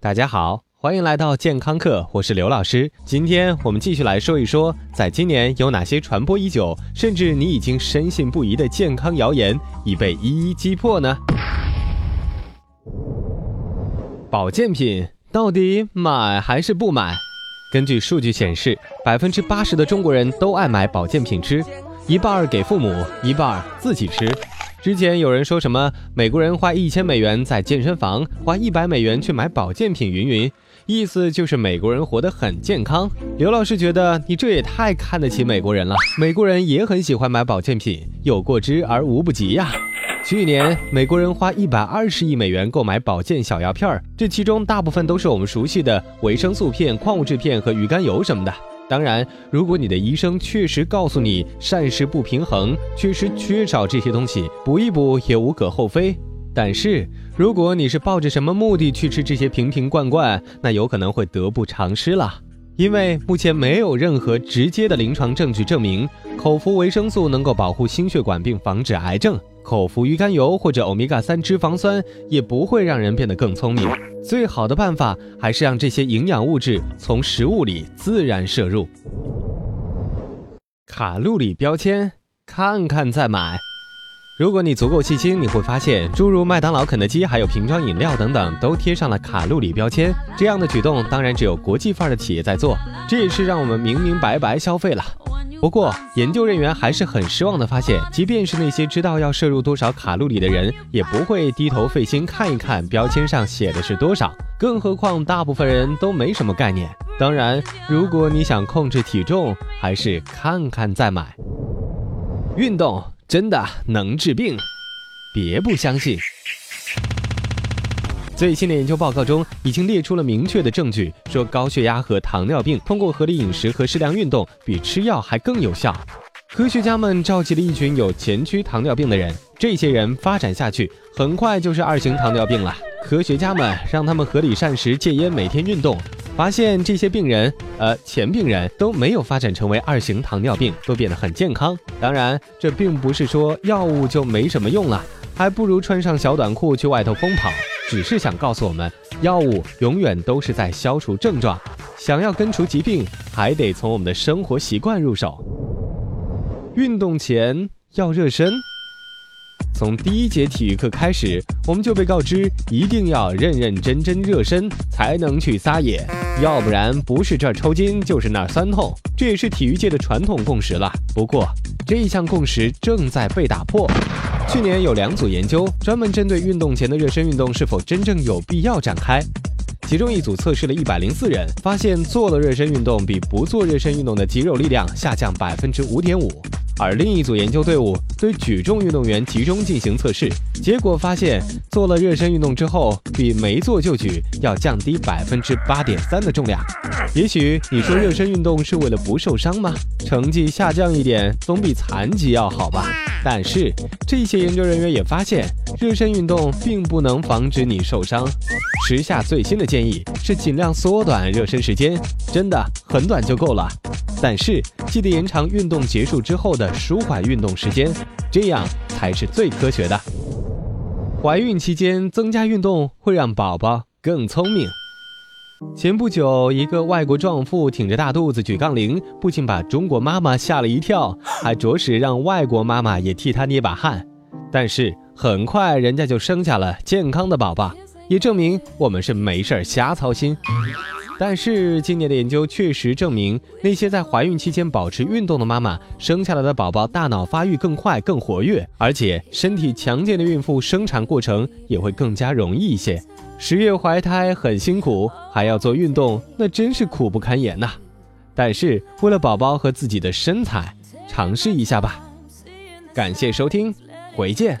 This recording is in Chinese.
大家好，欢迎来到健康课，我是刘老师。今天我们继续来说一说，在今年有哪些传播已久，甚至你已经深信不疑的健康谣言已被一一击破呢？保健品到底买还是不买？根据数据显示，百分之八十的中国人都爱买保健品吃，一半儿给父母，一半儿自己吃。之前有人说什么美国人花一千美元在健身房，花一百美元去买保健品，云云，意思就是美国人活得很健康。刘老师觉得你这也太看得起美国人了，美国人也很喜欢买保健品，有过之而无不及呀。去年美国人花一百二十亿美元购买保健小药片儿，这其中大部分都是我们熟悉的维生素片、矿物质片和鱼肝油什么的。当然，如果你的医生确实告诉你膳食不平衡，确实缺少这些东西，补一补也无可厚非。但是，如果你是抱着什么目的去吃这些瓶瓶罐罐，那有可能会得不偿失了。因为目前没有任何直接的临床证据证明口服维生素能够保护心血管并防止癌症。口服鱼肝油或者欧米伽三脂肪酸也不会让人变得更聪明。最好的办法还是让这些营养物质从食物里自然摄入。卡路里标签，看看再买。如果你足够细心，你会发现，诸如麦当劳、肯德基，还有瓶装饮料等等，都贴上了卡路里标签。这样的举动，当然只有国际范儿的企业在做，这也是让我们明明白白消费了。不过，研究人员还是很失望的发现，即便是那些知道要摄入多少卡路里的人，也不会低头费心看一看标签上写的是多少。更何况，大部分人都没什么概念。当然，如果你想控制体重，还是看看再买。运动真的能治病？别不相信。最新的研究报告中，已经列出了明确的证据，说高血压和糖尿病通过合理饮食和适量运动，比吃药还更有效。科学家们召集了一群有前驱糖尿病的人，这些人发展下去，很快就是二型糖尿病了。科学家们让他们合理膳食、戒烟、每天运动，发现这些病人，呃，前病人都没有发展成为二型糖尿病，都变得很健康。当然，这并不是说药物就没什么用了，还不如穿上小短裤去外头疯跑。只是想告诉我们，药物永远都是在消除症状，想要根除疾病，还得从我们的生活习惯入手。运动前要热身，从第一节体育课开始，我们就被告知一定要认认真真热身，才能去撒野，要不然不是这儿抽筋，就是那儿酸痛。这也是体育界的传统共识了。不过，这一项共识正在被打破。去年有两组研究专门针对运动前的热身运动是否真正有必要展开，其中一组测试了一百零四人，发现做了热身运动比不做热身运动的肌肉力量下降百分之五点五。而另一组研究队伍对举重运动员集中进行测试，结果发现做了热身运动之后，比没做就举要降低百分之八点三的重量。也许你说热身运动是为了不受伤吗？成绩下降一点总比残疾要好吧？但是这些研究人员也发现，热身运动并不能防止你受伤。时下最新的建议是尽量缩短热身时间，真的很短就够了。但是记得延长运动结束之后的舒缓运动时间，这样才是最科学的。怀孕期间增加运动会让宝宝更聪明。前不久，一个外国壮妇挺着大肚子举杠铃，不仅把中国妈妈吓了一跳，还着实让外国妈妈也替她捏把汗。但是很快人家就生下了健康的宝宝，也证明我们是没事儿瞎操心。但是今年的研究确实证明，那些在怀孕期间保持运动的妈妈，生下来的宝宝大脑发育更快、更活跃，而且身体强健的孕妇生产过程也会更加容易一些。十月怀胎很辛苦，还要做运动，那真是苦不堪言呐。但是为了宝宝和自己的身材，尝试一下吧。感谢收听，回见。